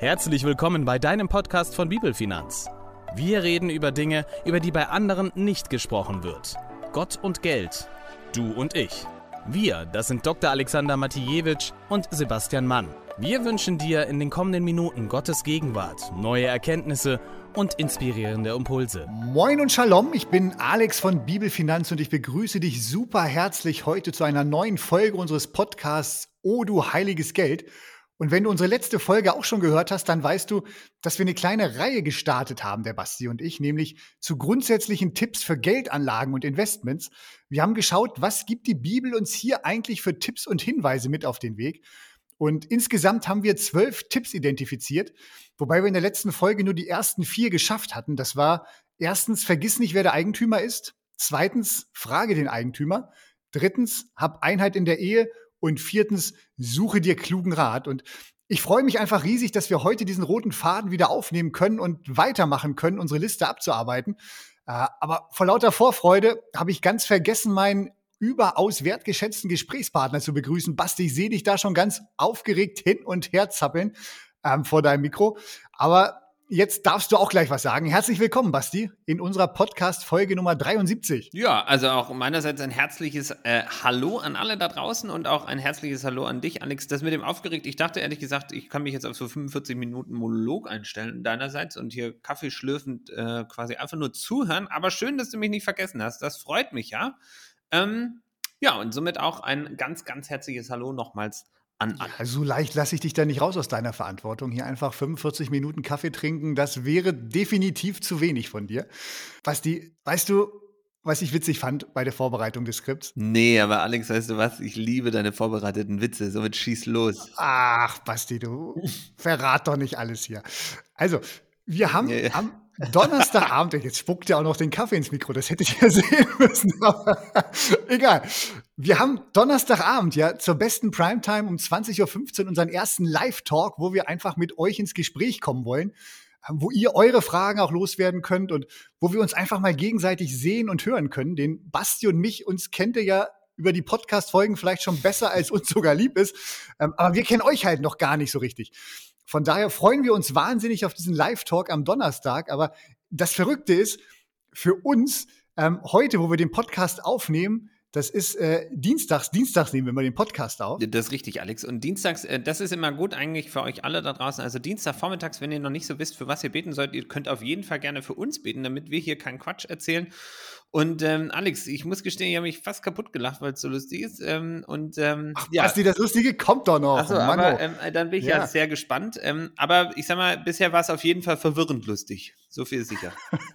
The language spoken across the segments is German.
Herzlich willkommen bei deinem Podcast von Bibelfinanz. Wir reden über Dinge, über die bei anderen nicht gesprochen wird. Gott und Geld. Du und ich. Wir, das sind Dr. Alexander Matijewitsch und Sebastian Mann. Wir wünschen dir in den kommenden Minuten Gottes Gegenwart, neue Erkenntnisse und inspirierende Impulse. Moin und Shalom, ich bin Alex von Bibelfinanz und ich begrüße dich super herzlich heute zu einer neuen Folge unseres Podcasts O du heiliges Geld. Und wenn du unsere letzte Folge auch schon gehört hast, dann weißt du, dass wir eine kleine Reihe gestartet haben, der Basti und ich, nämlich zu grundsätzlichen Tipps für Geldanlagen und Investments. Wir haben geschaut, was gibt die Bibel uns hier eigentlich für Tipps und Hinweise mit auf den Weg. Und insgesamt haben wir zwölf Tipps identifiziert, wobei wir in der letzten Folge nur die ersten vier geschafft hatten. Das war erstens, vergiss nicht, wer der Eigentümer ist. Zweitens, frage den Eigentümer. Drittens, hab Einheit in der Ehe. Und viertens, suche dir klugen Rat. Und ich freue mich einfach riesig, dass wir heute diesen roten Faden wieder aufnehmen können und weitermachen können, unsere Liste abzuarbeiten. Äh, aber vor lauter Vorfreude habe ich ganz vergessen, meinen überaus wertgeschätzten Gesprächspartner zu begrüßen. Basti, ich sehe dich da schon ganz aufgeregt hin und her zappeln ähm, vor deinem Mikro. Aber Jetzt darfst du auch gleich was sagen. Herzlich willkommen, Basti, in unserer Podcast-Folge Nummer 73. Ja, also auch meinerseits ein herzliches äh, Hallo an alle da draußen und auch ein herzliches Hallo an dich, Alex. Das mit dem aufgeregt, ich dachte ehrlich gesagt, ich kann mich jetzt auf so 45 Minuten Monolog einstellen deinerseits und hier kaffeeschlürfend äh, quasi einfach nur zuhören. Aber schön, dass du mich nicht vergessen hast. Das freut mich ja. Ähm, ja, und somit auch ein ganz, ganz herzliches Hallo nochmals an. Ja, so leicht lasse ich dich da nicht raus aus deiner Verantwortung. Hier einfach 45 Minuten Kaffee trinken, das wäre definitiv zu wenig von dir. Was die, weißt du, was ich witzig fand bei der Vorbereitung des Skripts? Nee, aber Alex, weißt du was? Ich liebe deine vorbereiteten Witze. Somit schieß los. Ach, Basti, du verrat doch nicht alles hier. Also, wir haben ja, ja. am Donnerstagabend, jetzt spuckt er auch noch den Kaffee ins Mikro, das hätte ich ja sehen müssen, aber egal. Wir haben Donnerstagabend, ja, zur besten Primetime um 20.15 Uhr unseren ersten Live-Talk, wo wir einfach mit euch ins Gespräch kommen wollen, wo ihr eure Fragen auch loswerden könnt und wo wir uns einfach mal gegenseitig sehen und hören können. Den Basti und mich, uns kennt ihr ja über die Podcast-Folgen vielleicht schon besser, als uns sogar lieb ist. Ähm, aber wir kennen euch halt noch gar nicht so richtig. Von daher freuen wir uns wahnsinnig auf diesen Live-Talk am Donnerstag. Aber das Verrückte ist, für uns ähm, heute, wo wir den Podcast aufnehmen, das ist äh, dienstags. Dienstags nehmen wir mal den Podcast auf. Das ist richtig, Alex. Und dienstags, äh, das ist immer gut eigentlich für euch alle da draußen. Also Dienstagvormittags, wenn ihr noch nicht so wisst, für was ihr beten sollt, ihr könnt auf jeden Fall gerne für uns beten, damit wir hier keinen Quatsch erzählen. Und ähm, Alex, ich muss gestehen, ich habe mich fast kaputt gelacht, weil es so lustig ist. Ähm, und, ähm, Ach, ja. Basti, das Lustige kommt doch noch. Achso, aber ähm, dann bin ich ja, ja sehr gespannt. Ähm, aber ich sag mal, bisher war es auf jeden Fall verwirrend lustig. So viel ist sicher.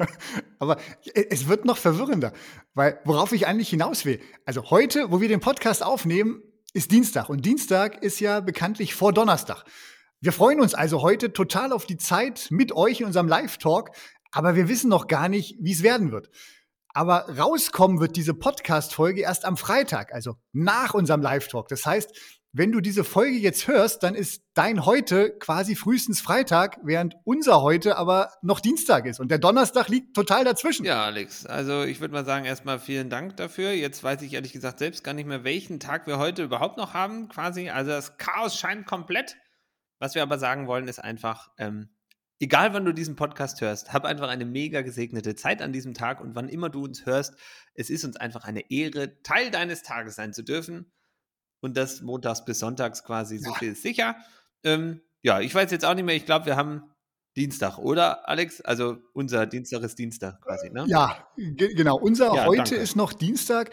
aber es wird noch verwirrender, weil worauf ich eigentlich hinaus will. Also heute, wo wir den Podcast aufnehmen, ist Dienstag. Und Dienstag ist ja bekanntlich vor Donnerstag. Wir freuen uns also heute total auf die Zeit mit euch in unserem Live-Talk, aber wir wissen noch gar nicht, wie es werden wird. Aber rauskommen wird diese Podcast-Folge erst am Freitag, also nach unserem Live-Talk. Das heißt, wenn du diese Folge jetzt hörst, dann ist dein heute quasi frühestens Freitag, während unser heute aber noch Dienstag ist. Und der Donnerstag liegt total dazwischen. Ja, Alex, also ich würde mal sagen, erstmal vielen Dank dafür. Jetzt weiß ich ehrlich gesagt selbst gar nicht mehr, welchen Tag wir heute überhaupt noch haben, quasi. Also das Chaos scheint komplett. Was wir aber sagen wollen, ist einfach, ähm, egal wann du diesen Podcast hörst, hab einfach eine mega gesegnete Zeit an diesem Tag und wann immer du uns hörst, es ist uns einfach eine Ehre, Teil deines Tages sein zu dürfen. Und das montags bis sonntags quasi, so viel ist sicher. Ähm, ja, ich weiß jetzt auch nicht mehr, ich glaube, wir haben Dienstag, oder Alex? Also unser Dienstag ist Dienstag quasi, ne? Ja, genau. Unser ja, heute danke. ist noch Dienstag.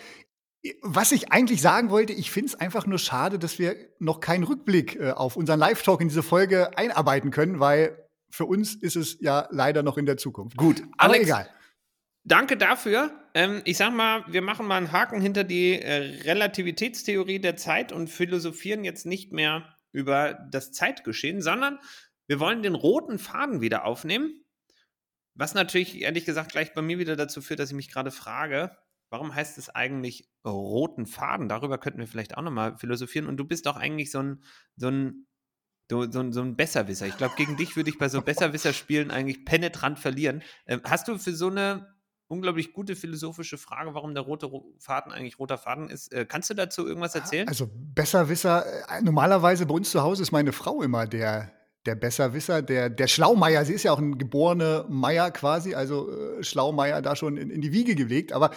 Was ich eigentlich sagen wollte, ich finde es einfach nur schade, dass wir noch keinen Rückblick äh, auf unseren Live-Talk in diese Folge einarbeiten können, weil für uns ist es ja leider noch in der Zukunft. Gut, aber Alex, egal. Danke dafür. Ähm, ich sag mal, wir machen mal einen Haken hinter die äh, Relativitätstheorie der Zeit und philosophieren jetzt nicht mehr über das Zeitgeschehen, sondern wir wollen den roten Faden wieder aufnehmen. Was natürlich ehrlich gesagt gleich bei mir wieder dazu führt, dass ich mich gerade frage, warum heißt es eigentlich roten Faden? Darüber könnten wir vielleicht auch nochmal philosophieren. Und du bist doch eigentlich so ein, so ein so, so, so ein Besserwisser. Ich glaube, gegen dich würde ich bei so Besserwisser-Spielen eigentlich penetrant verlieren. Ähm, hast du für so eine unglaublich gute philosophische Frage, warum der rote Faden eigentlich roter Faden ist. Äh, kannst du dazu irgendwas erzählen? Also Besserwisser, äh, normalerweise bei uns zu Hause ist meine Frau immer der, der Besserwisser, der, der Schlaumeier. Sie ist ja auch ein geborener Meier quasi, also äh, Schlaumeier da schon in, in die Wiege gelegt. Aber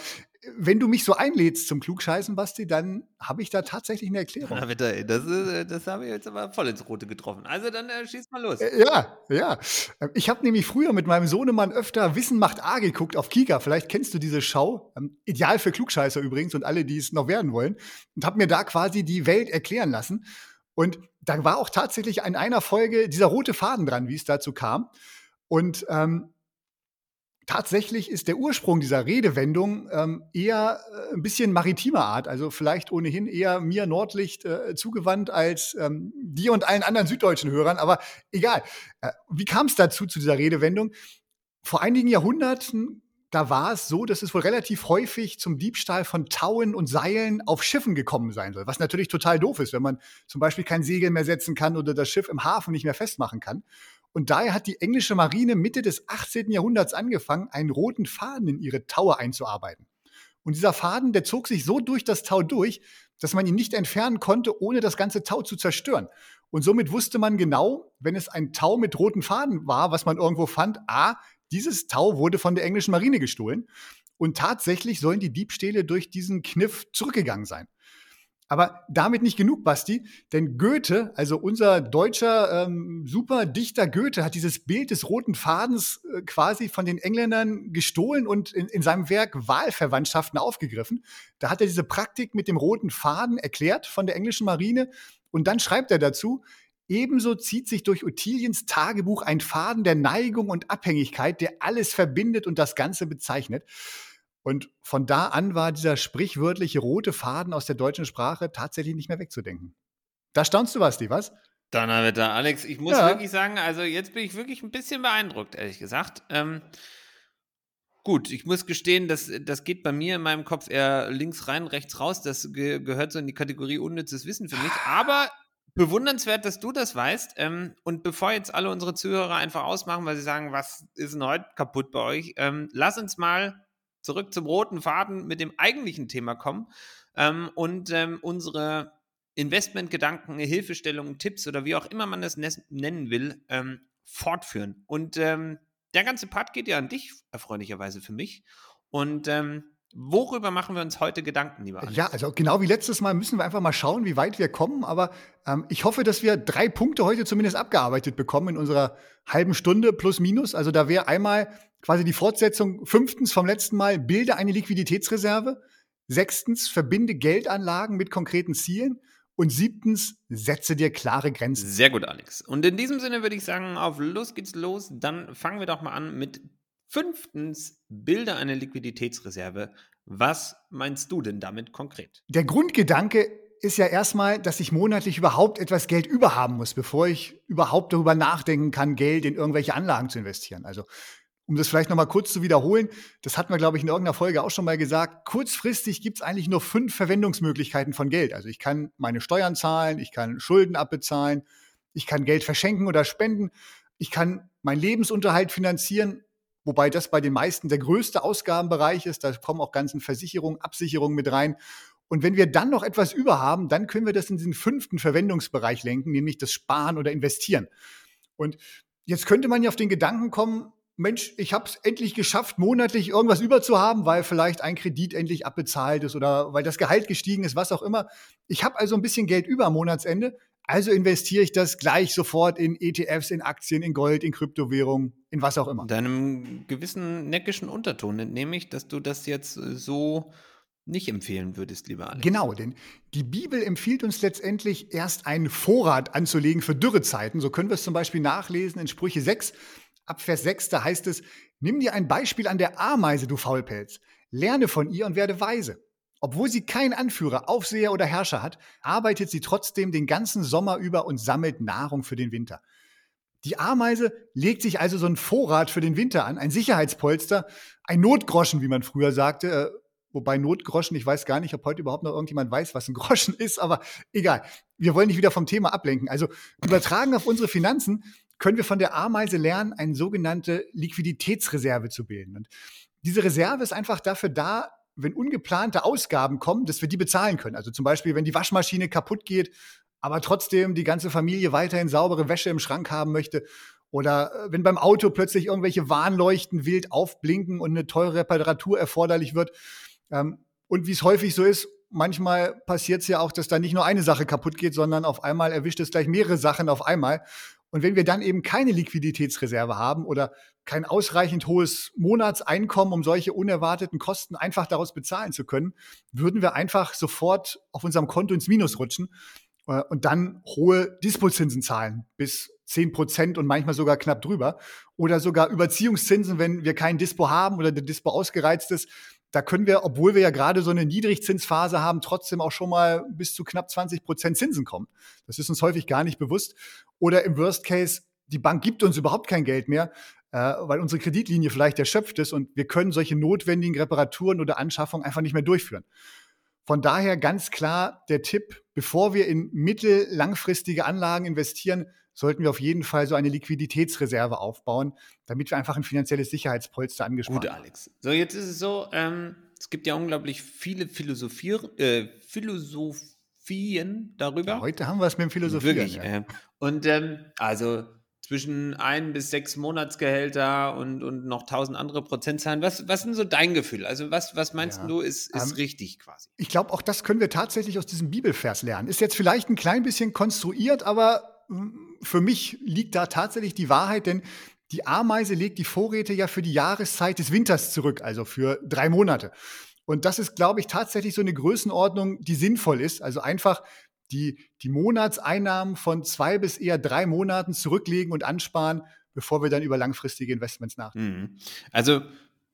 wenn du mich so einlädst zum Klugscheißen, Basti, dann habe ich da tatsächlich eine Erklärung. Na bitte, das, ist, äh, das habe ich jetzt aber voll ins Rote getroffen. Also dann äh, schieß mal los. Äh, ja, ja. Ich habe nämlich früher mit meinem Sohnemann öfter Wissen macht A geguckt auf Kika. Vielleicht kennst du diese Show. Ähm, ideal für Klugscheißer übrigens und alle, die es noch werden wollen. Und habe mir da quasi die Welt erklären lassen. Und da war auch tatsächlich in einer Folge dieser rote Faden dran, wie es dazu kam. Und ähm, tatsächlich ist der Ursprung dieser Redewendung ähm, eher äh, ein bisschen maritimer Art, also vielleicht ohnehin eher mir Nordlicht äh, zugewandt als ähm, dir und allen anderen süddeutschen Hörern, aber egal. Äh, wie kam es dazu, zu dieser Redewendung? Vor einigen Jahrhunderten, da war es so, dass es wohl relativ häufig zum Diebstahl von Tauen und Seilen auf Schiffen gekommen sein soll, was natürlich total doof ist, wenn man zum Beispiel kein Segel mehr setzen kann oder das Schiff im Hafen nicht mehr festmachen kann. Und daher hat die englische Marine Mitte des 18. Jahrhunderts angefangen, einen roten Faden in ihre Taue einzuarbeiten. Und dieser Faden, der zog sich so durch das Tau durch, dass man ihn nicht entfernen konnte, ohne das ganze Tau zu zerstören. Und somit wusste man genau, wenn es ein Tau mit roten Faden war, was man irgendwo fand, a, dieses Tau wurde von der englischen Marine gestohlen. Und tatsächlich sollen die Diebstähle durch diesen Kniff zurückgegangen sein. Aber damit nicht genug, Basti, denn Goethe, also unser deutscher ähm, Superdichter Goethe, hat dieses Bild des roten Fadens äh, quasi von den Engländern gestohlen und in, in seinem Werk Wahlverwandtschaften aufgegriffen. Da hat er diese Praktik mit dem roten Faden erklärt von der englischen Marine und dann schreibt er dazu, Ebenso zieht sich durch Ottiliens Tagebuch ein Faden der Neigung und Abhängigkeit, der alles verbindet und das Ganze bezeichnet. Und von da an war dieser sprichwörtliche rote Faden aus der deutschen Sprache tatsächlich nicht mehr wegzudenken. Da staunst du was, die was? Donnerwetter, Alex, ich muss ja. wirklich sagen, also jetzt bin ich wirklich ein bisschen beeindruckt, ehrlich gesagt. Ähm, gut, ich muss gestehen, das, das geht bei mir in meinem Kopf eher links rein, rechts raus. Das ge gehört so in die Kategorie unnützes Wissen für mich. Aber bewundernswert, dass du das weißt. Ähm, und bevor jetzt alle unsere Zuhörer einfach ausmachen, weil sie sagen, was ist denn heute kaputt bei euch, ähm, lass uns mal zurück zum roten Faden mit dem eigentlichen Thema kommen ähm, und ähm, unsere Investmentgedanken, Hilfestellungen, Tipps oder wie auch immer man das nennen will, ähm, fortführen. Und ähm, der ganze Part geht ja an dich, erfreulicherweise für mich. Und ähm, Worüber machen wir uns heute Gedanken, lieber Alex? Ja, also genau wie letztes Mal müssen wir einfach mal schauen, wie weit wir kommen. Aber ähm, ich hoffe, dass wir drei Punkte heute zumindest abgearbeitet bekommen in unserer halben Stunde plus minus. Also da wäre einmal quasi die Fortsetzung fünftens vom letzten Mal, bilde eine Liquiditätsreserve. Sechstens, verbinde Geldanlagen mit konkreten Zielen. Und siebtens, setze dir klare Grenzen. Sehr gut, Alex. Und in diesem Sinne würde ich sagen, auf los geht's los. Dann fangen wir doch mal an mit Fünftens, bilde eine Liquiditätsreserve. Was meinst du denn damit konkret? Der Grundgedanke ist ja erstmal, dass ich monatlich überhaupt etwas Geld überhaben muss, bevor ich überhaupt darüber nachdenken kann, Geld in irgendwelche Anlagen zu investieren. Also um das vielleicht nochmal kurz zu wiederholen, das hatten wir, glaube ich, in irgendeiner Folge auch schon mal gesagt, kurzfristig gibt es eigentlich nur fünf Verwendungsmöglichkeiten von Geld. Also ich kann meine Steuern zahlen, ich kann Schulden abbezahlen, ich kann Geld verschenken oder spenden, ich kann meinen Lebensunterhalt finanzieren wobei das bei den meisten der größte Ausgabenbereich ist. Da kommen auch ganzen Versicherungen, Absicherungen mit rein. Und wenn wir dann noch etwas über haben, dann können wir das in diesen fünften Verwendungsbereich lenken, nämlich das Sparen oder Investieren. Und jetzt könnte man ja auf den Gedanken kommen, Mensch, ich habe es endlich geschafft, monatlich irgendwas überzuhaben, weil vielleicht ein Kredit endlich abbezahlt ist oder weil das Gehalt gestiegen ist, was auch immer. Ich habe also ein bisschen Geld über am Monatsende, also investiere ich das gleich sofort in ETFs, in Aktien, in Gold, in Kryptowährungen, in was auch immer. Deinem gewissen neckischen Unterton entnehme ich, dass du das jetzt äh, so nicht empfehlen würdest, lieber Alex. Genau, denn die Bibel empfiehlt uns letztendlich erst einen Vorrat anzulegen für Dürrezeiten. So können wir es zum Beispiel nachlesen in Sprüche 6. Ab Vers 6, da heißt es, nimm dir ein Beispiel an der Ameise, du Faulpelz. Lerne von ihr und werde weise. Obwohl sie keinen Anführer, Aufseher oder Herrscher hat, arbeitet sie trotzdem den ganzen Sommer über und sammelt Nahrung für den Winter. Die Ameise legt sich also so einen Vorrat für den Winter an, ein Sicherheitspolster, ein Notgroschen, wie man früher sagte. Äh, wobei Notgroschen, ich weiß gar nicht, ob heute überhaupt noch irgendjemand weiß, was ein Groschen ist, aber egal. Wir wollen nicht wieder vom Thema ablenken. Also übertragen auf unsere Finanzen können wir von der Ameise lernen, eine sogenannte Liquiditätsreserve zu bilden. Und diese Reserve ist einfach dafür da, wenn ungeplante Ausgaben kommen, dass wir die bezahlen können. Also zum Beispiel, wenn die Waschmaschine kaputt geht, aber trotzdem die ganze Familie weiterhin saubere Wäsche im Schrank haben möchte. Oder äh, wenn beim Auto plötzlich irgendwelche Warnleuchten wild aufblinken und eine teure Reparatur erforderlich wird. Ähm, und wie es häufig so ist, manchmal passiert es ja auch, dass da nicht nur eine Sache kaputt geht, sondern auf einmal erwischt es gleich mehrere Sachen auf einmal. Und wenn wir dann eben keine Liquiditätsreserve haben oder kein ausreichend hohes Monatseinkommen, um solche unerwarteten Kosten einfach daraus bezahlen zu können, würden wir einfach sofort auf unserem Konto ins Minus rutschen äh, und dann hohe Dispozinsen zahlen, bis 10 Prozent und manchmal sogar knapp drüber. Oder sogar Überziehungszinsen, wenn wir kein Dispo haben oder der Dispo ausgereizt ist. Da können wir, obwohl wir ja gerade so eine Niedrigzinsphase haben, trotzdem auch schon mal bis zu knapp 20 Prozent Zinsen kommen. Das ist uns häufig gar nicht bewusst. Oder im Worst Case, die Bank gibt uns überhaupt kein Geld mehr, äh, weil unsere Kreditlinie vielleicht erschöpft ist und wir können solche notwendigen Reparaturen oder Anschaffungen einfach nicht mehr durchführen. Von daher ganz klar der Tipp, bevor wir in mittel-, langfristige Anlagen investieren, sollten wir auf jeden Fall so eine Liquiditätsreserve aufbauen, damit wir einfach ein finanzielles Sicherheitspolster angespart Gut, Alex. So, jetzt ist es so, ähm, es gibt ja unglaublich viele Philosophier, äh, Philosophien darüber. Ja, heute haben wir es mit dem Philosophieren. Wirklich. Ja. Äh, und ähm, also zwischen ein bis sechs Monatsgehälter und, und noch tausend andere Prozentzahlen. Was, was ist denn so dein Gefühl? Also was, was meinst ja. du ist, ist ähm, richtig quasi? Ich glaube, auch das können wir tatsächlich aus diesem Bibelvers lernen. Ist jetzt vielleicht ein klein bisschen konstruiert, aber hm, für mich liegt da tatsächlich die Wahrheit, denn die Ameise legt die Vorräte ja für die Jahreszeit des Winters zurück, also für drei Monate. Und das ist, glaube ich, tatsächlich so eine Größenordnung, die sinnvoll ist. Also einfach die, die Monatseinnahmen von zwei bis eher drei Monaten zurücklegen und ansparen, bevor wir dann über langfristige Investments nachdenken. Mhm. Also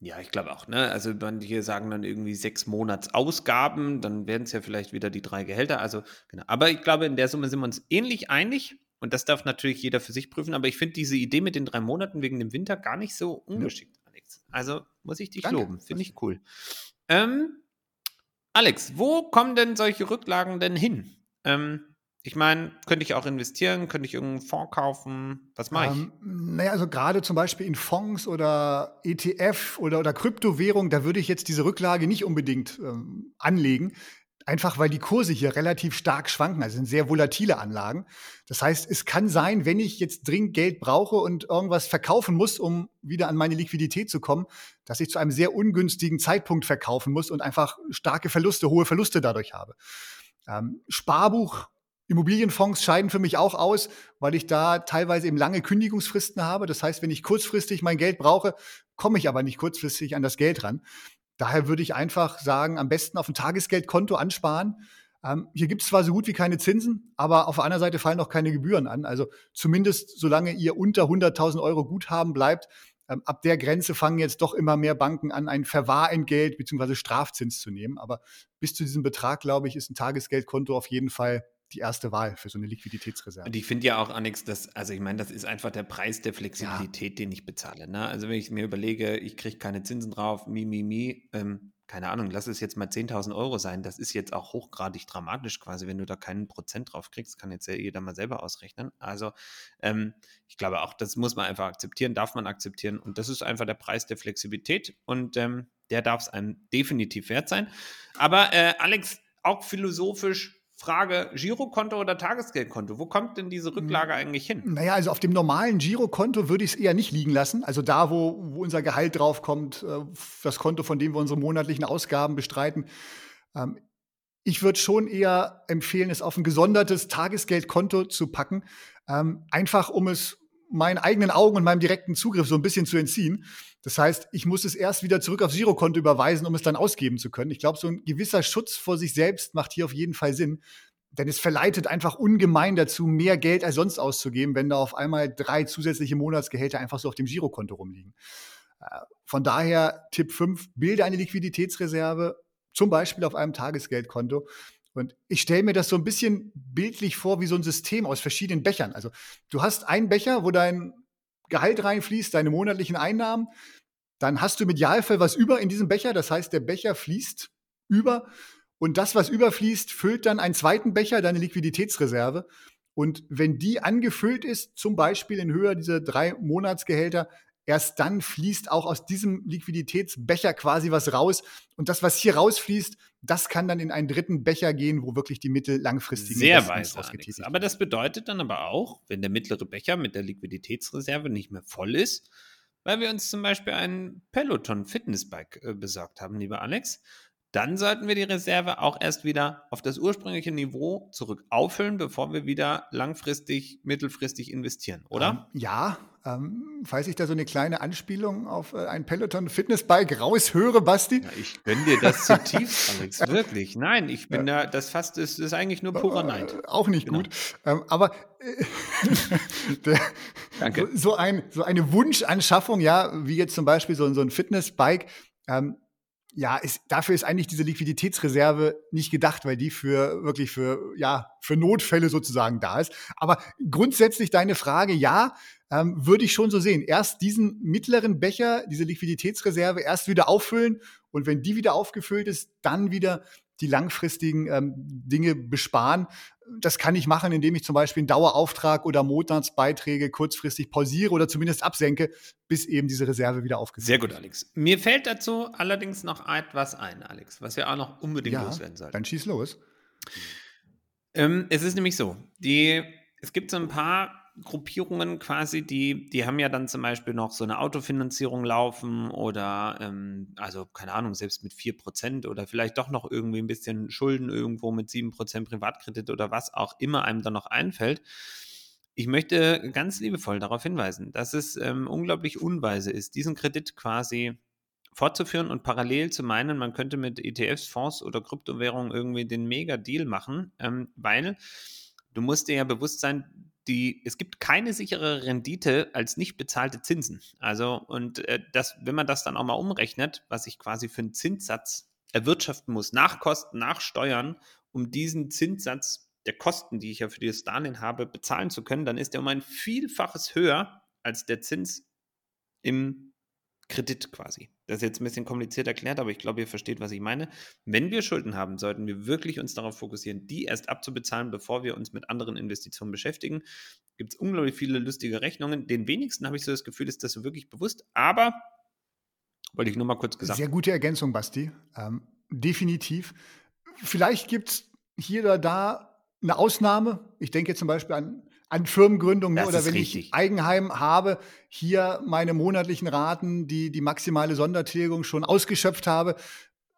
ja, ich glaube auch. Ne? Also manche sagen dann irgendwie sechs Monatsausgaben, dann werden es ja vielleicht wieder die drei Gehälter. Also genau. Aber ich glaube, in der Summe sind wir uns ähnlich einig. Und das darf natürlich jeder für sich prüfen. Aber ich finde diese Idee mit den drei Monaten wegen dem Winter gar nicht so ungeschickt, ja. Alex. Also muss ich dich Danke. loben. Finde ich cool. Ähm, Alex, wo kommen denn solche Rücklagen denn hin? Ähm, ich meine, könnte ich auch investieren, könnte ich irgendeinen Fonds kaufen? Was mache ich? Ähm, naja, also gerade zum Beispiel in Fonds oder ETF oder, oder Kryptowährung, da würde ich jetzt diese Rücklage nicht unbedingt ähm, anlegen. Einfach weil die Kurse hier relativ stark schwanken. Also sind sehr volatile Anlagen. Das heißt, es kann sein, wenn ich jetzt dringend Geld brauche und irgendwas verkaufen muss, um wieder an meine Liquidität zu kommen, dass ich zu einem sehr ungünstigen Zeitpunkt verkaufen muss und einfach starke Verluste, hohe Verluste dadurch habe. Ähm, Sparbuch, Immobilienfonds scheiden für mich auch aus, weil ich da teilweise eben lange Kündigungsfristen habe. Das heißt, wenn ich kurzfristig mein Geld brauche, komme ich aber nicht kurzfristig an das Geld ran. Daher würde ich einfach sagen, am besten auf ein Tagesgeldkonto ansparen. Ähm, hier gibt es zwar so gut wie keine Zinsen, aber auf der anderen Seite fallen auch keine Gebühren an. Also zumindest solange ihr unter 100.000 Euro Guthaben bleibt, ähm, ab der Grenze fangen jetzt doch immer mehr Banken an, ein Verwahrentgelt bzw. Strafzins zu nehmen. Aber bis zu diesem Betrag, glaube ich, ist ein Tagesgeldkonto auf jeden Fall die erste Wahl für so eine Liquiditätsreserve. Und ich finde ja auch, Annex, dass, also ich meine, das ist einfach der Preis der Flexibilität, ja. den ich bezahle. Ne? Also wenn ich mir überlege, ich kriege keine Zinsen drauf, mi, mi, mi, ähm, keine Ahnung, lass es jetzt mal 10.000 Euro sein. Das ist jetzt auch hochgradig dramatisch quasi, wenn du da keinen Prozent drauf kriegst. Kann jetzt jeder mal selber ausrechnen. Also ähm, ich glaube auch, das muss man einfach akzeptieren, darf man akzeptieren. Und das ist einfach der Preis der Flexibilität und ähm, der darf es einem definitiv wert sein. Aber äh, Alex, auch philosophisch Frage, Girokonto oder Tagesgeldkonto? Wo kommt denn diese Rücklage eigentlich hin? Naja, also auf dem normalen Girokonto würde ich es eher nicht liegen lassen. Also da, wo, wo unser Gehalt draufkommt, äh, das Konto, von dem wir unsere monatlichen Ausgaben bestreiten. Ähm, ich würde schon eher empfehlen, es auf ein gesondertes Tagesgeldkonto zu packen. Ähm, einfach um es meinen eigenen Augen und meinem direkten Zugriff so ein bisschen zu entziehen. Das heißt, ich muss es erst wieder zurück aufs Girokonto überweisen, um es dann ausgeben zu können. Ich glaube, so ein gewisser Schutz vor sich selbst macht hier auf jeden Fall Sinn. Denn es verleitet einfach ungemein dazu, mehr Geld als sonst auszugeben, wenn da auf einmal drei zusätzliche Monatsgehälter einfach so auf dem Girokonto rumliegen. Äh, von daher Tipp 5, bilde eine Liquiditätsreserve, zum Beispiel auf einem Tagesgeldkonto. Und ich stelle mir das so ein bisschen bildlich vor wie so ein System aus verschiedenen Bechern. Also du hast einen Becher, wo dein Gehalt reinfließt, deine monatlichen Einnahmen, dann hast du im Idealfall was über in diesem Becher. Das heißt, der Becher fließt über und das, was überfließt, füllt dann einen zweiten Becher, deine Liquiditätsreserve. Und wenn die angefüllt ist, zum Beispiel in Höhe dieser drei Monatsgehälter, erst dann fließt auch aus diesem Liquiditätsbecher quasi was raus. Und das, was hier rausfließt, das kann dann in einen dritten Becher gehen, wo wirklich die mittel langfristigen Sehr weise, ausgetätigt Aber das bedeutet dann aber auch, wenn der mittlere Becher mit der Liquiditätsreserve nicht mehr voll ist, weil wir uns zum Beispiel ein Peloton Fitnessbike äh, besorgt haben, lieber Alex, dann sollten wir die Reserve auch erst wieder auf das ursprüngliche Niveau zurück auffüllen, bevor wir wieder langfristig, mittelfristig investieren, oder? Ähm, ja, ähm, falls ich da so eine kleine Anspielung auf äh, ein Peloton Fitnessbike raushöre, Basti. Ja, ich gönne dir das zutiefst, Alex, wirklich. Nein, ich bin ja. da, das fast ist, ist eigentlich nur purer Neid. Äh, auch nicht genau. gut. Ähm, aber äh, der, Danke. So, so, ein, so eine Wunschanschaffung, ja, wie jetzt zum Beispiel so, so ein Fitnessbike, ähm, ja, ist, dafür ist eigentlich diese Liquiditätsreserve nicht gedacht, weil die für wirklich für, ja, für Notfälle sozusagen da ist. Aber grundsätzlich deine Frage, ja, ähm, würde ich schon so sehen. Erst diesen mittleren Becher, diese Liquiditätsreserve erst wieder auffüllen und wenn die wieder aufgefüllt ist, dann wieder die langfristigen ähm, Dinge besparen. Das kann ich machen, indem ich zum Beispiel einen Dauerauftrag oder Monatsbeiträge kurzfristig pausiere oder zumindest absenke, bis eben diese Reserve wieder aufgefüllt Sehr gut, Alex. Mir fällt dazu allerdings noch etwas ein, Alex, was wir auch noch unbedingt ja, loswerden sollten. Dann schieß los. Ähm, es ist nämlich so, die, es gibt so ein paar Gruppierungen quasi, die, die haben ja dann zum Beispiel noch so eine Autofinanzierung laufen oder, ähm, also keine Ahnung, selbst mit 4% oder vielleicht doch noch irgendwie ein bisschen Schulden irgendwo mit 7% Privatkredit oder was auch immer einem dann noch einfällt. Ich möchte ganz liebevoll darauf hinweisen, dass es ähm, unglaublich unweise ist, diesen Kredit quasi fortzuführen und parallel zu meinen, man könnte mit ETFs, Fonds oder Kryptowährungen irgendwie den Mega-Deal machen, ähm, weil du musst dir ja bewusst sein, die, es gibt keine sichere Rendite als nicht bezahlte Zinsen. Also, und äh, das, wenn man das dann auch mal umrechnet, was ich quasi für einen Zinssatz erwirtschaften muss, nach Kosten, nach Steuern, um diesen Zinssatz der Kosten, die ich ja für dieses Darlehen habe, bezahlen zu können, dann ist der um ein Vielfaches höher als der Zins im Kredit quasi. Das ist jetzt ein bisschen kompliziert erklärt, aber ich glaube, ihr versteht, was ich meine. Wenn wir Schulden haben, sollten wir wirklich uns darauf fokussieren, die erst abzubezahlen, bevor wir uns mit anderen Investitionen beschäftigen. Gibt es unglaublich viele lustige Rechnungen. Den wenigsten habe ich so das Gefühl, ist das so wirklich bewusst, aber wollte ich nur mal kurz gesagt Sehr gute Ergänzung, Basti. Ähm, definitiv. Vielleicht gibt es hier oder da eine Ausnahme. Ich denke zum Beispiel an an Firmengründung ne? oder wenn richtig. ich Eigenheim habe, hier meine monatlichen Raten, die die maximale Sondertilgung schon ausgeschöpft habe,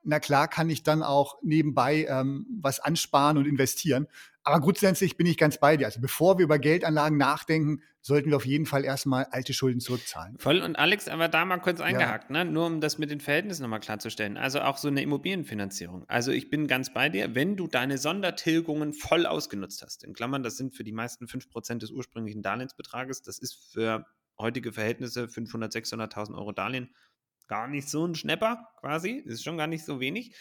na klar kann ich dann auch nebenbei ähm, was ansparen und investieren. Aber grundsätzlich bin ich ganz bei dir. Also bevor wir über Geldanlagen nachdenken, sollten wir auf jeden Fall erstmal alte Schulden zurückzahlen. Voll und Alex, aber da mal kurz eingehakt, ja. ne? nur um das mit den Verhältnissen nochmal klarzustellen. Also auch so eine Immobilienfinanzierung. Also ich bin ganz bei dir, wenn du deine Sondertilgungen voll ausgenutzt hast, in Klammern, das sind für die meisten 5% des ursprünglichen Darlehensbetrages, das ist für heutige Verhältnisse 500, 600.000 Euro Darlehen gar nicht so ein Schnepper quasi, ist schon gar nicht so wenig.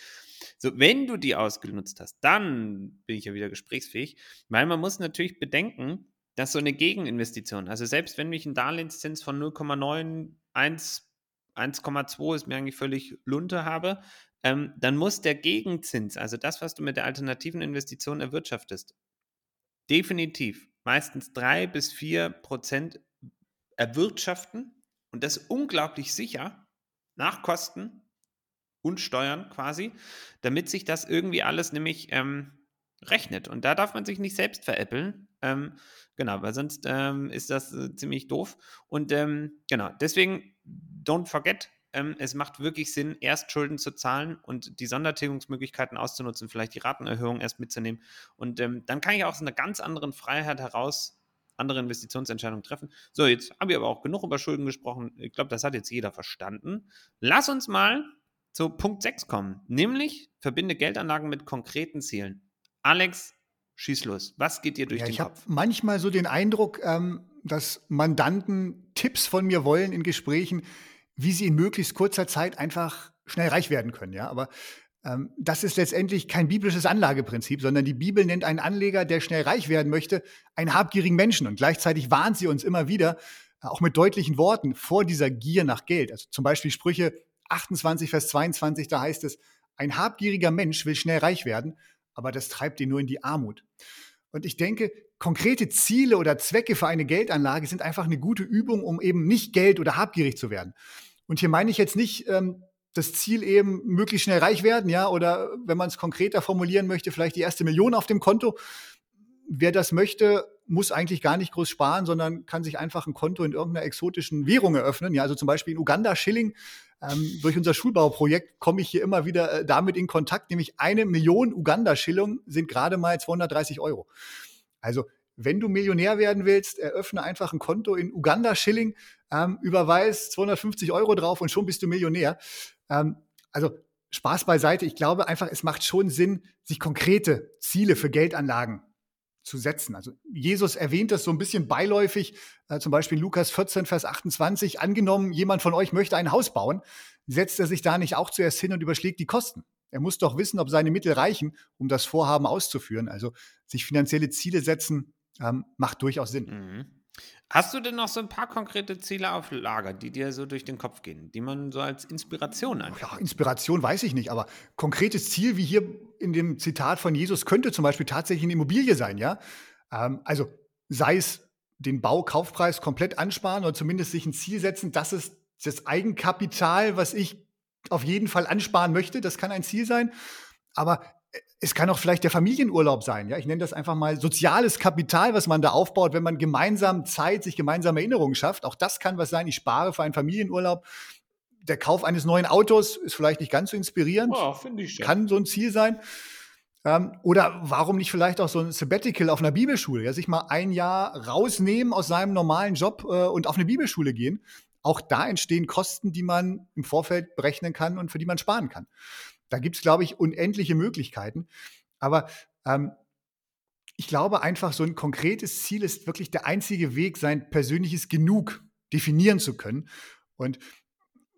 So, wenn du die ausgenutzt hast, dann bin ich ja wieder gesprächsfähig, weil man muss natürlich bedenken, dass so eine Gegeninvestition, also selbst wenn ich einen Darlehenszins von 0,9, 1,2 ist mir eigentlich völlig lunte habe, ähm, dann muss der Gegenzins, also das, was du mit der alternativen Investition erwirtschaftest, definitiv meistens drei bis vier Prozent erwirtschaften und das unglaublich sicher, nach Kosten und Steuern quasi, damit sich das irgendwie alles nämlich ähm, rechnet. Und da darf man sich nicht selbst veräppeln. Ähm, genau, weil sonst ähm, ist das äh, ziemlich doof. Und ähm, genau, deswegen, don't forget, ähm, es macht wirklich Sinn, erst Schulden zu zahlen und die Sondertilgungsmöglichkeiten auszunutzen, vielleicht die Ratenerhöhung erst mitzunehmen. Und ähm, dann kann ich aus einer ganz anderen Freiheit heraus andere Investitionsentscheidungen treffen. So, jetzt haben wir aber auch genug über Schulden gesprochen. Ich glaube, das hat jetzt jeder verstanden. Lass uns mal zu Punkt 6 kommen, nämlich verbinde Geldanlagen mit konkreten Zielen. Alex, schieß los. Was geht dir durch ja, den ich Kopf? Ich habe manchmal so den Eindruck, ähm, dass Mandanten Tipps von mir wollen in Gesprächen, wie sie in möglichst kurzer Zeit einfach schnell reich werden können. Ja, aber das ist letztendlich kein biblisches Anlageprinzip, sondern die Bibel nennt einen Anleger, der schnell reich werden möchte, einen habgierigen Menschen. Und gleichzeitig warnt sie uns immer wieder, äh, auch mit deutlichen Worten, vor dieser Gier nach Geld. Also zum Beispiel Sprüche 28, Vers 22, da heißt es, ein habgieriger Mensch will schnell reich werden, aber das treibt ihn nur in die Armut. Und ich denke, konkrete Ziele oder Zwecke für eine Geldanlage sind einfach eine gute Übung, um eben nicht Geld oder habgierig zu werden. Und hier meine ich jetzt nicht ähm, das Ziel eben möglichst schnell reich werden, ja, oder wenn man es konkreter formulieren möchte, vielleicht die erste Million auf dem Konto. Wer das möchte, muss eigentlich gar nicht groß sparen, sondern kann sich einfach ein Konto in irgendeiner exotischen Währung eröffnen. Ja, also zum Beispiel in Uganda Schilling. Ähm, durch unser Schulbauprojekt komme ich hier immer wieder äh, damit in Kontakt, nämlich eine Million Uganda-Schilling sind gerade mal 230 Euro. Also wenn du Millionär werden willst, eröffne einfach ein Konto in Uganda-Schilling, ähm, überweis 250 Euro drauf und schon bist du Millionär. Ähm, also Spaß beiseite. Ich glaube einfach, es macht schon Sinn, sich konkrete Ziele für Geldanlagen zu setzen. Also Jesus erwähnt das so ein bisschen beiläufig, äh, zum Beispiel in Lukas 14, Vers 28, angenommen, jemand von euch möchte ein Haus bauen, setzt er sich da nicht auch zuerst hin und überschlägt die Kosten. Er muss doch wissen, ob seine Mittel reichen, um das Vorhaben auszuführen. Also sich finanzielle Ziele setzen, ähm, macht durchaus Sinn. Mhm. Hast du denn noch so ein paar konkrete Ziele auf Lager, die dir so durch den Kopf gehen, die man so als Inspiration einfach? Ja, Inspiration weiß ich nicht, aber konkretes Ziel, wie hier in dem Zitat von Jesus, könnte zum Beispiel tatsächlich eine Immobilie sein, ja? Ähm, also sei es den Baukaufpreis komplett ansparen oder zumindest sich ein Ziel setzen, das ist das Eigenkapital, was ich auf jeden Fall ansparen möchte. Das kann ein Ziel sein. Aber es kann auch vielleicht der Familienurlaub sein. Ja, ich nenne das einfach mal soziales Kapital, was man da aufbaut, wenn man gemeinsam Zeit, sich gemeinsam Erinnerungen schafft. Auch das kann was sein. Ich spare für einen Familienurlaub. Der Kauf eines neuen Autos ist vielleicht nicht ganz so inspirierend. Ja, finde ich schon. Kann so ein Ziel sein. Ähm, oder warum nicht vielleicht auch so ein Sabbatical auf einer Bibelschule? Ja, sich mal ein Jahr rausnehmen aus seinem normalen Job äh, und auf eine Bibelschule gehen. Auch da entstehen Kosten, die man im Vorfeld berechnen kann und für die man sparen kann. Da gibt es, glaube ich, unendliche Möglichkeiten. Aber ähm, ich glaube einfach, so ein konkretes Ziel ist wirklich der einzige Weg, sein persönliches Genug definieren zu können. Und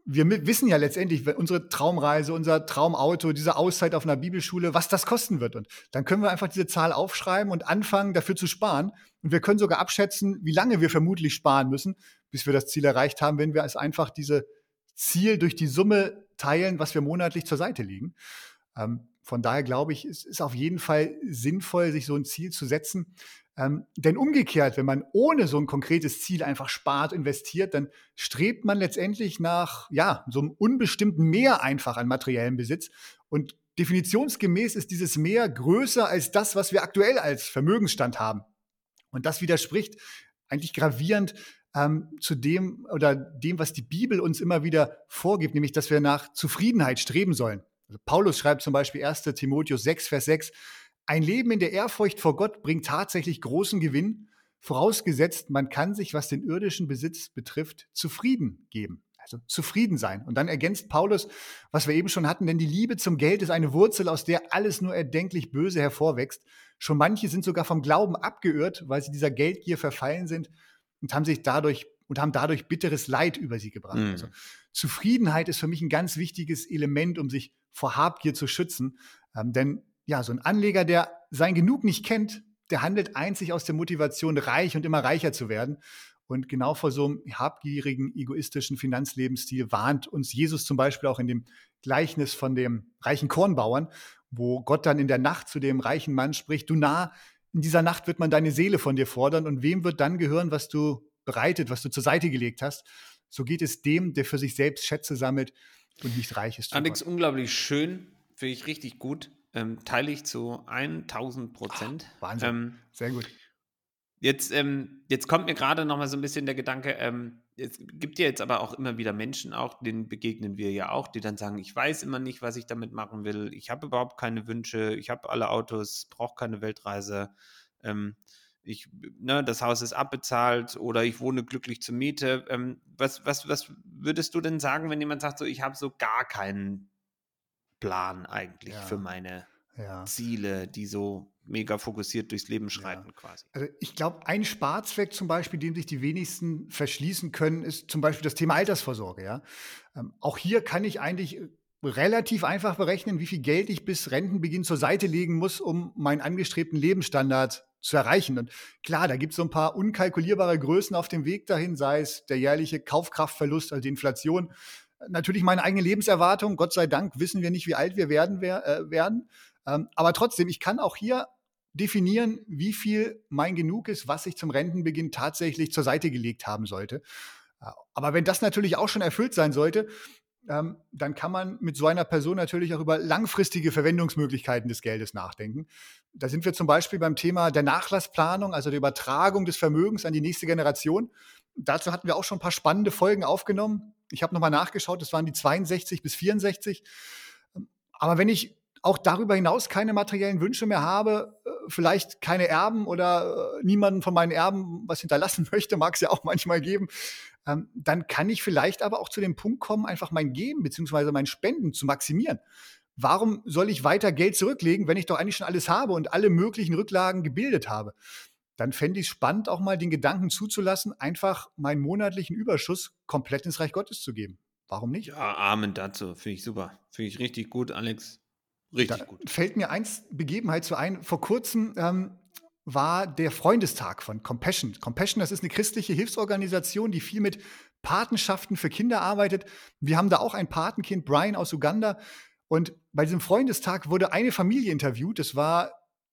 wir wissen ja letztendlich, unsere Traumreise, unser Traumauto, diese Auszeit auf einer Bibelschule, was das kosten wird. Und dann können wir einfach diese Zahl aufschreiben und anfangen, dafür zu sparen. Und wir können sogar abschätzen, wie lange wir vermutlich sparen müssen, bis wir das Ziel erreicht haben, wenn wir es einfach diese Ziel durch die Summe teilen, was wir monatlich zur Seite liegen. Ähm, von daher glaube ich, es ist auf jeden Fall sinnvoll, sich so ein Ziel zu setzen. Ähm, denn umgekehrt, wenn man ohne so ein konkretes Ziel einfach spart, investiert, dann strebt man letztendlich nach, ja, so einem unbestimmten Mehr einfach an materiellem Besitz. Und definitionsgemäß ist dieses Mehr größer als das, was wir aktuell als Vermögensstand haben. Und das widerspricht eigentlich gravierend ähm, zu dem oder dem, was die Bibel uns immer wieder vorgibt, nämlich, dass wir nach Zufriedenheit streben sollen. Also Paulus schreibt zum Beispiel 1. Timotheus 6, Vers 6, ein Leben in der Ehrfurcht vor Gott bringt tatsächlich großen Gewinn, vorausgesetzt, man kann sich, was den irdischen Besitz betrifft, zufrieden geben. Also zufrieden sein. Und dann ergänzt Paulus, was wir eben schon hatten, denn die Liebe zum Geld ist eine Wurzel, aus der alles nur erdenklich Böse hervorwächst. Schon manche sind sogar vom Glauben abgeirrt, weil sie dieser Geldgier verfallen sind und haben sich dadurch und haben dadurch bitteres Leid über sie gebracht. Mhm. Also, Zufriedenheit ist für mich ein ganz wichtiges Element, um sich vor Habgier zu schützen. Ähm, denn ja, so ein Anleger, der sein Genug nicht kennt, der handelt einzig aus der Motivation, reich und immer reicher zu werden. Und genau vor so einem habgierigen, egoistischen Finanzlebensstil warnt uns Jesus zum Beispiel auch in dem Gleichnis von dem reichen Kornbauern, wo Gott dann in der Nacht zu dem reichen Mann spricht, du nah, in dieser Nacht wird man deine Seele von dir fordern und wem wird dann gehören, was du bereitet, was du zur Seite gelegt hast. So geht es dem, der für sich selbst Schätze sammelt und nicht reich ist. Alex, unglaublich schön, finde ich richtig gut. Ähm, teile ich zu 1000 Prozent. Wahnsinn. Ähm, Sehr gut. Jetzt, ähm, jetzt kommt mir gerade noch mal so ein bisschen der Gedanke, ähm, es gibt ja jetzt aber auch immer wieder Menschen, auch denen begegnen wir ja auch, die dann sagen, ich weiß immer nicht, was ich damit machen will, ich habe überhaupt keine Wünsche, ich habe alle Autos, brauche keine Weltreise, ähm, ich, ne, das Haus ist abbezahlt oder ich wohne glücklich zur Miete. Ähm, was, was, was würdest du denn sagen, wenn jemand sagt, so, ich habe so gar keinen Plan eigentlich ja. für meine ja. Ziele, die so mega fokussiert durchs Leben schreiten ja. quasi. Also ich glaube, ein Sparzweck zum Beispiel, dem sich die wenigsten verschließen können, ist zum Beispiel das Thema Altersvorsorge. Ja? Ähm, auch hier kann ich eigentlich äh, relativ einfach berechnen, wie viel Geld ich bis Rentenbeginn zur Seite legen muss, um meinen angestrebten Lebensstandard zu erreichen. Und klar, da gibt es so ein paar unkalkulierbare Größen auf dem Weg dahin, sei es der jährliche Kaufkraftverlust, also die Inflation. Natürlich meine eigene Lebenserwartung. Gott sei Dank wissen wir nicht, wie alt wir werden. Wer, äh, werden. Ähm, aber trotzdem, ich kann auch hier definieren, wie viel mein Genug ist, was ich zum Rentenbeginn tatsächlich zur Seite gelegt haben sollte. Aber wenn das natürlich auch schon erfüllt sein sollte, ähm, dann kann man mit so einer Person natürlich auch über langfristige Verwendungsmöglichkeiten des Geldes nachdenken. Da sind wir zum Beispiel beim Thema der Nachlassplanung, also der Übertragung des Vermögens an die nächste Generation. Dazu hatten wir auch schon ein paar spannende Folgen aufgenommen. Ich habe nochmal nachgeschaut, das waren die 62 bis 64. Aber wenn ich auch darüber hinaus keine materiellen Wünsche mehr habe, äh, vielleicht keine Erben oder äh, niemanden von meinen Erben was hinterlassen möchte, mag es ja auch manchmal geben, ähm, dann kann ich vielleicht aber auch zu dem Punkt kommen, einfach mein Geben bzw. mein Spenden zu maximieren. Warum soll ich weiter Geld zurücklegen, wenn ich doch eigentlich schon alles habe und alle möglichen Rücklagen gebildet habe? Dann fände ich es spannend, auch mal den Gedanken zuzulassen, einfach meinen monatlichen Überschuss komplett ins Reich Gottes zu geben. Warum nicht? Ja, Amen dazu. Finde ich super. Finde ich richtig gut, Alex. Richtig da gut. Fällt mir eins Begebenheit zu ein. Vor kurzem ähm, war der Freundestag von Compassion. Compassion, das ist eine christliche Hilfsorganisation, die viel mit Patenschaften für Kinder arbeitet. Wir haben da auch ein Patenkind, Brian aus Uganda. Und bei diesem Freundestag wurde eine Familie interviewt. Das war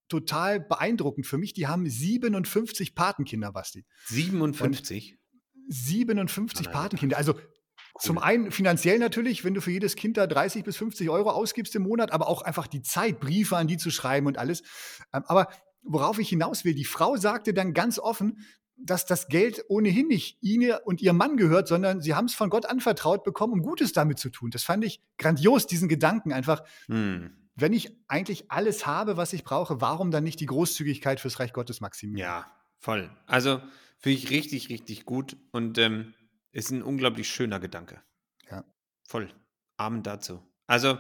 total beeindruckend für mich. Die haben 57 Patenkinder, Basti. 57? Und 57 nein, Patenkinder. Also. Zum einen finanziell natürlich, wenn du für jedes Kind da 30 bis 50 Euro ausgibst im Monat, aber auch einfach die Zeit, Briefe an die zu schreiben und alles. Ähm, aber worauf ich hinaus will, die Frau sagte dann ganz offen, dass das Geld ohnehin nicht ihnen und ihrem Mann gehört, sondern sie haben es von Gott anvertraut bekommen, um Gutes damit zu tun. Das fand ich grandios, diesen Gedanken einfach. Hm. Wenn ich eigentlich alles habe, was ich brauche, warum dann nicht die Großzügigkeit fürs Reich Gottes maximieren? Ja, voll. Also finde ich richtig, richtig gut und ähm, ist ein unglaublich schöner Gedanke. Ja. Voll. Amen dazu. Also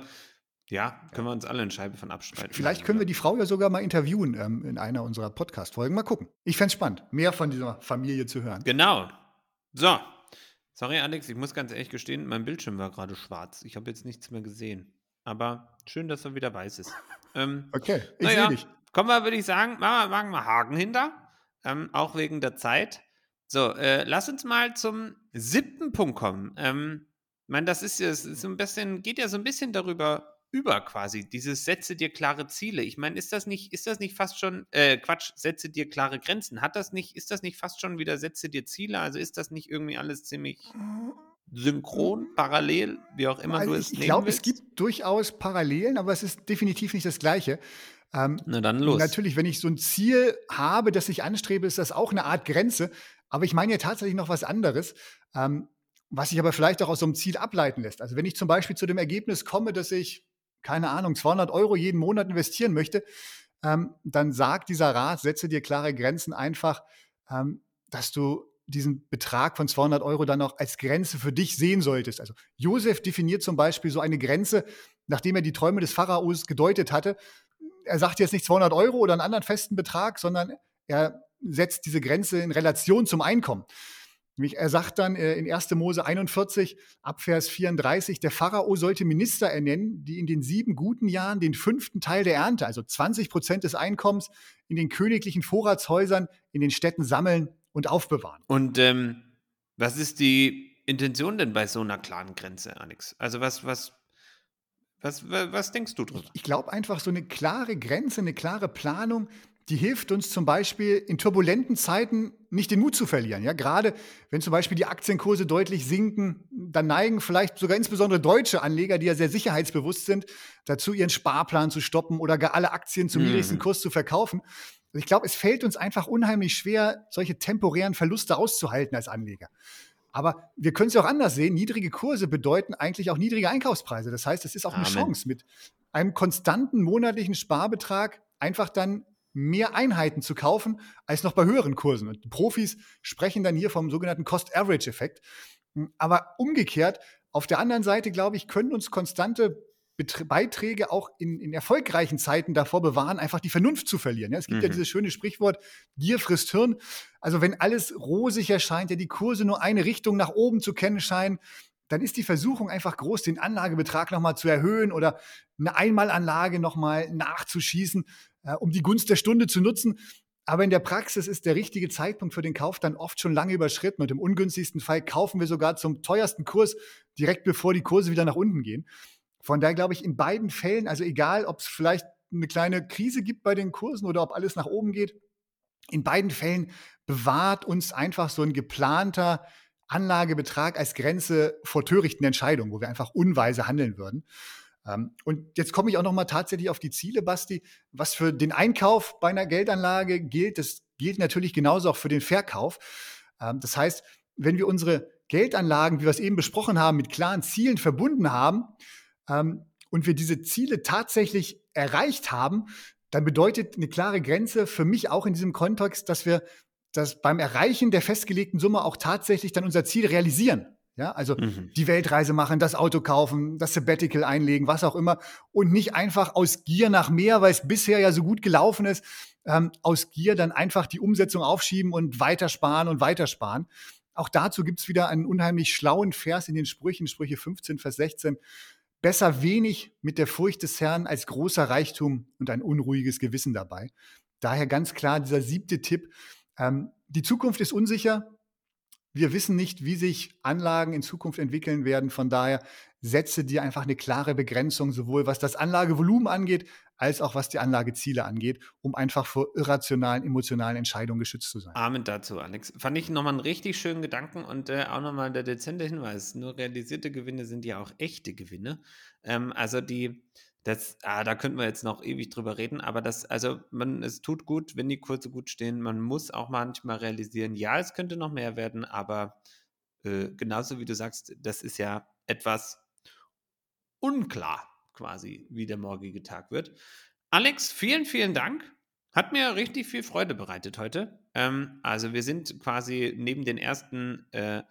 ja, können wir uns alle eine Scheibe von abstreiten. Vielleicht können wir die Frau ja sogar mal interviewen ähm, in einer unserer Podcast-Folgen. Mal gucken. Ich fände es spannend, mehr von dieser Familie zu hören. Genau. So. Sorry, Alex, ich muss ganz ehrlich gestehen, mein Bildschirm war gerade schwarz. Ich habe jetzt nichts mehr gesehen. Aber schön, dass er wieder weiß ist. Ähm, okay, ich naja, sehe dich. Kommen wir, würde ich sagen, machen wir, machen wir Haken hinter. Ähm, auch wegen der Zeit. So, äh, lass uns mal zum siebten Punkt kommen. Ähm, ich meine, das ist ja so ein bisschen, geht ja so ein bisschen darüber über quasi. Dieses setze dir klare Ziele. Ich meine, ist das nicht, ist das nicht fast schon, äh, Quatsch, setze dir klare Grenzen. Hat das nicht, ist das nicht fast schon wieder setze dir Ziele? Also ist das nicht irgendwie alles ziemlich synchron, hm. parallel, wie auch immer also du es Ich glaube, es gibt durchaus Parallelen, aber es ist definitiv nicht das Gleiche. Ähm, Na dann los. Natürlich, wenn ich so ein Ziel habe, das ich anstrebe, ist das auch eine Art Grenze. Aber ich meine ja tatsächlich noch was anderes. Ähm, was sich aber vielleicht auch aus so einem Ziel ableiten lässt. Also wenn ich zum Beispiel zu dem Ergebnis komme, dass ich keine Ahnung, 200 Euro jeden Monat investieren möchte, ähm, dann sagt dieser Rat, setze dir klare Grenzen einfach, ähm, dass du diesen Betrag von 200 Euro dann auch als Grenze für dich sehen solltest. Also Josef definiert zum Beispiel so eine Grenze, nachdem er die Träume des Pharaos gedeutet hatte. Er sagt jetzt nicht 200 Euro oder einen anderen festen Betrag, sondern er setzt diese Grenze in Relation zum Einkommen. Er sagt dann äh, in 1. Mose 41, Abvers 34, der Pharao sollte Minister ernennen, die in den sieben guten Jahren den fünften Teil der Ernte, also 20 Prozent des Einkommens, in den königlichen Vorratshäusern in den Städten sammeln und aufbewahren. Und ähm, was ist die Intention denn bei so einer klaren Grenze, Alex? Also was, was, was, was denkst du drüber? Ich glaube einfach so eine klare Grenze, eine klare Planung, die hilft uns zum Beispiel in turbulenten Zeiten nicht den Mut zu verlieren. Ja, gerade wenn zum Beispiel die Aktienkurse deutlich sinken, dann neigen vielleicht sogar insbesondere deutsche Anleger, die ja sehr sicherheitsbewusst sind, dazu ihren Sparplan zu stoppen oder gar alle Aktien zum mhm. niedrigsten Kurs zu verkaufen. Also ich glaube, es fällt uns einfach unheimlich schwer, solche temporären Verluste auszuhalten als Anleger. Aber wir können es ja auch anders sehen. Niedrige Kurse bedeuten eigentlich auch niedrige Einkaufspreise. Das heißt, es ist auch Amen. eine Chance, mit einem konstanten monatlichen Sparbetrag einfach dann mehr Einheiten zu kaufen als noch bei höheren Kursen. Und die Profis sprechen dann hier vom sogenannten Cost-Average-Effekt. Hm, aber umgekehrt, auf der anderen Seite, glaube ich, können uns konstante Beiträge auch in, in, erfolgreichen Zeiten davor bewahren, einfach die Vernunft zu verlieren. Ja, es gibt mhm. ja dieses schöne Sprichwort, Gier frisst Hirn. Also wenn alles rosig erscheint, ja die Kurse nur eine Richtung nach oben zu kennen scheinen, dann ist die Versuchung einfach groß, den Anlagebetrag nochmal zu erhöhen oder eine Einmalanlage nochmal nachzuschießen äh, um die Gunst der Stunde zu nutzen. Aber in der Praxis ist der richtige Zeitpunkt für den Kauf dann oft schon lange überschritten. Und im ungünstigsten Fall kaufen wir sogar zum teuersten Kurs direkt bevor die Kurse wieder nach unten gehen. Von daher glaube ich, in beiden Fällen, also egal, ob es vielleicht eine kleine Krise gibt bei den Kursen oder ob alles nach oben geht. In beiden Fällen bewahrt uns einfach so ein geplanter Anlagebetrag als Grenze vor törichten Entscheidungen, wo wir einfach unweise handeln würden. Ähm, und jetzt komme ich auch noch mal tatsächlich auf die Ziele, Basti. Was für den Einkauf bei einer Geldanlage gilt, das gilt natürlich genauso auch für den Verkauf. Ähm, das heißt, wenn wir unsere Geldanlagen, wie wir es eben besprochen haben, mit klaren Zielen verbunden haben ähm, und wir diese Ziele tatsächlich erreicht haben, dann bedeutet eine klare Grenze für mich auch in diesem Kontext, dass wir das beim Erreichen der festgelegten Summe auch tatsächlich dann unser Ziel realisieren. Ja, also mhm. die Weltreise machen, das Auto kaufen, das Sabbatical einlegen, was auch immer. Und nicht einfach aus Gier nach mehr, weil es bisher ja so gut gelaufen ist, ähm, aus Gier dann einfach die Umsetzung aufschieben und weitersparen und weitersparen. Auch dazu gibt es wieder einen unheimlich schlauen Vers in den Sprüchen, Sprüche 15, Vers 16. Besser wenig mit der Furcht des Herrn als großer Reichtum und ein unruhiges Gewissen dabei. Daher ganz klar dieser siebte Tipp. Ähm, die Zukunft ist unsicher. Wir wissen nicht, wie sich Anlagen in Zukunft entwickeln werden. Von daher setze dir einfach eine klare Begrenzung, sowohl was das Anlagevolumen angeht, als auch was die Anlageziele angeht, um einfach vor irrationalen, emotionalen Entscheidungen geschützt zu sein. Amen dazu, Alex. Fand ich nochmal einen richtig schönen Gedanken und äh, auch nochmal der dezente Hinweis. Nur realisierte Gewinne sind ja auch echte Gewinne. Ähm, also die, das, ah, da könnten wir jetzt noch ewig drüber reden, aber das, also man, es tut gut, wenn die Kurse gut stehen. Man muss auch manchmal realisieren, ja, es könnte noch mehr werden, aber äh, genauso wie du sagst, das ist ja etwas unklar quasi, wie der morgige Tag wird. Alex, vielen, vielen Dank. Hat mir richtig viel Freude bereitet heute. Ähm, also wir sind quasi neben den ersten äh,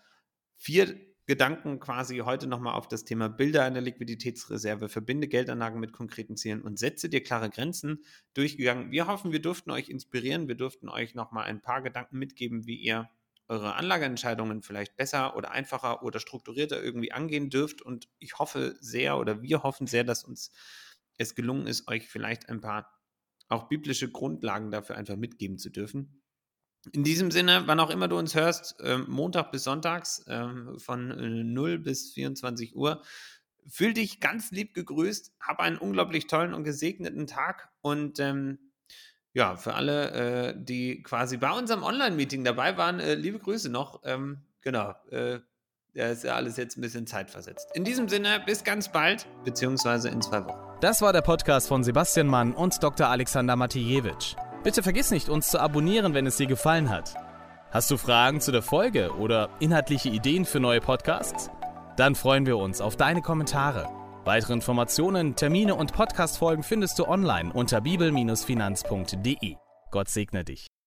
vier Gedanken quasi heute nochmal auf das Thema Bilder einer Liquiditätsreserve, verbinde Geldanlagen mit konkreten Zielen und setze dir klare Grenzen durchgegangen. Wir hoffen, wir durften euch inspirieren, wir durften euch nochmal ein paar Gedanken mitgeben, wie ihr eure Anlageentscheidungen vielleicht besser oder einfacher oder strukturierter irgendwie angehen dürft. Und ich hoffe sehr oder wir hoffen sehr, dass uns es gelungen ist, euch vielleicht ein paar auch biblische Grundlagen dafür einfach mitgeben zu dürfen. In diesem Sinne, wann auch immer du uns hörst, ähm, Montag bis Sonntags ähm, von 0 äh, bis 24 Uhr, fühl dich ganz lieb gegrüßt, hab einen unglaublich tollen und gesegneten Tag und ähm, ja, für alle, äh, die quasi bei unserem Online-Meeting dabei waren, äh, liebe Grüße noch. Ähm, genau, äh, ist ja alles jetzt ein bisschen zeitversetzt. In diesem Sinne, bis ganz bald, beziehungsweise in zwei Wochen. Das war der Podcast von Sebastian Mann und Dr. Alexander Matijewitsch. Bitte vergiss nicht, uns zu abonnieren, wenn es dir gefallen hat. Hast du Fragen zu der Folge oder inhaltliche Ideen für neue Podcasts? Dann freuen wir uns auf deine Kommentare. Weitere Informationen, Termine und Podcastfolgen findest du online unter bibel-finanz.de. Gott segne dich.